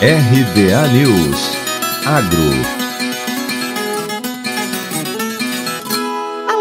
RBA News. Agro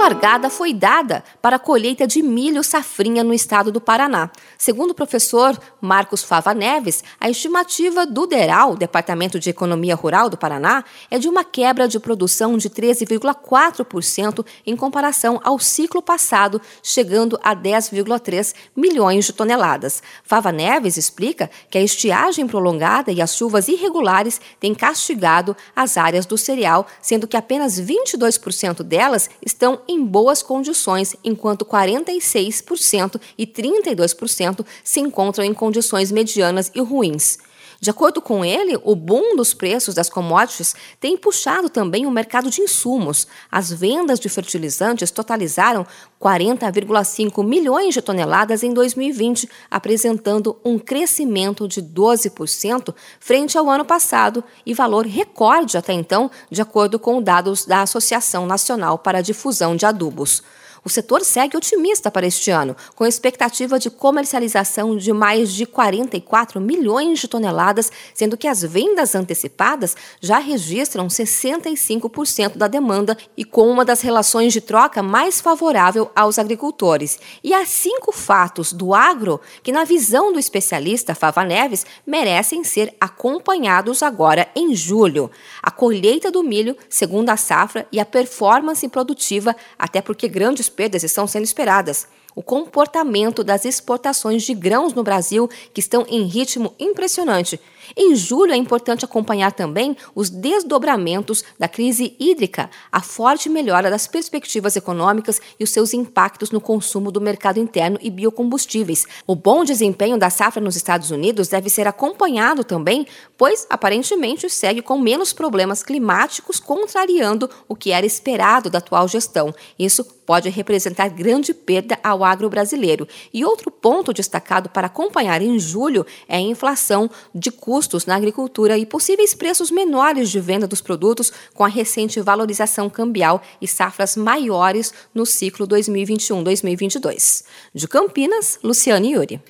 largada foi dada para a colheita de milho safrinha no estado do Paraná. Segundo o professor Marcos Fava Neves, a estimativa do DERAL, Departamento de Economia Rural do Paraná, é de uma quebra de produção de 13,4% em comparação ao ciclo passado, chegando a 10,3 milhões de toneladas. Fava Neves explica que a estiagem prolongada e as chuvas irregulares têm castigado as áreas do cereal, sendo que apenas 22% delas estão em em boas condições, enquanto 46% e 32% se encontram em condições medianas e ruins. De acordo com ele, o boom dos preços das commodities tem puxado também o mercado de insumos. As vendas de fertilizantes totalizaram 40,5 milhões de toneladas em 2020, apresentando um crescimento de 12% frente ao ano passado e valor recorde até então, de acordo com dados da Associação Nacional para a Difusão de Adubos. O setor segue otimista para este ano, com expectativa de comercialização de mais de 44 milhões de toneladas, sendo que as vendas antecipadas já registram 65% da demanda e com uma das relações de troca mais favorável aos agricultores. E há cinco fatos do agro que, na visão do especialista Fava Neves, merecem ser acompanhados agora em julho. A colheita do milho, segundo a safra, e a performance produtiva, até porque grandes perdas estão sendo esperadas o comportamento das exportações de grãos no Brasil, que estão em ritmo impressionante. Em julho é importante acompanhar também os desdobramentos da crise hídrica, a forte melhora das perspectivas econômicas e os seus impactos no consumo do mercado interno e biocombustíveis. O bom desempenho da safra nos Estados Unidos deve ser acompanhado também, pois aparentemente segue com menos problemas climáticos, contrariando o que era esperado da atual gestão. Isso pode representar grande perda ao agro brasileiro. E outro ponto destacado para acompanhar em julho é a inflação de custos na agricultura e possíveis preços menores de venda dos produtos com a recente valorização cambial e safras maiores no ciclo 2021-2022. De Campinas, Luciane Yuri.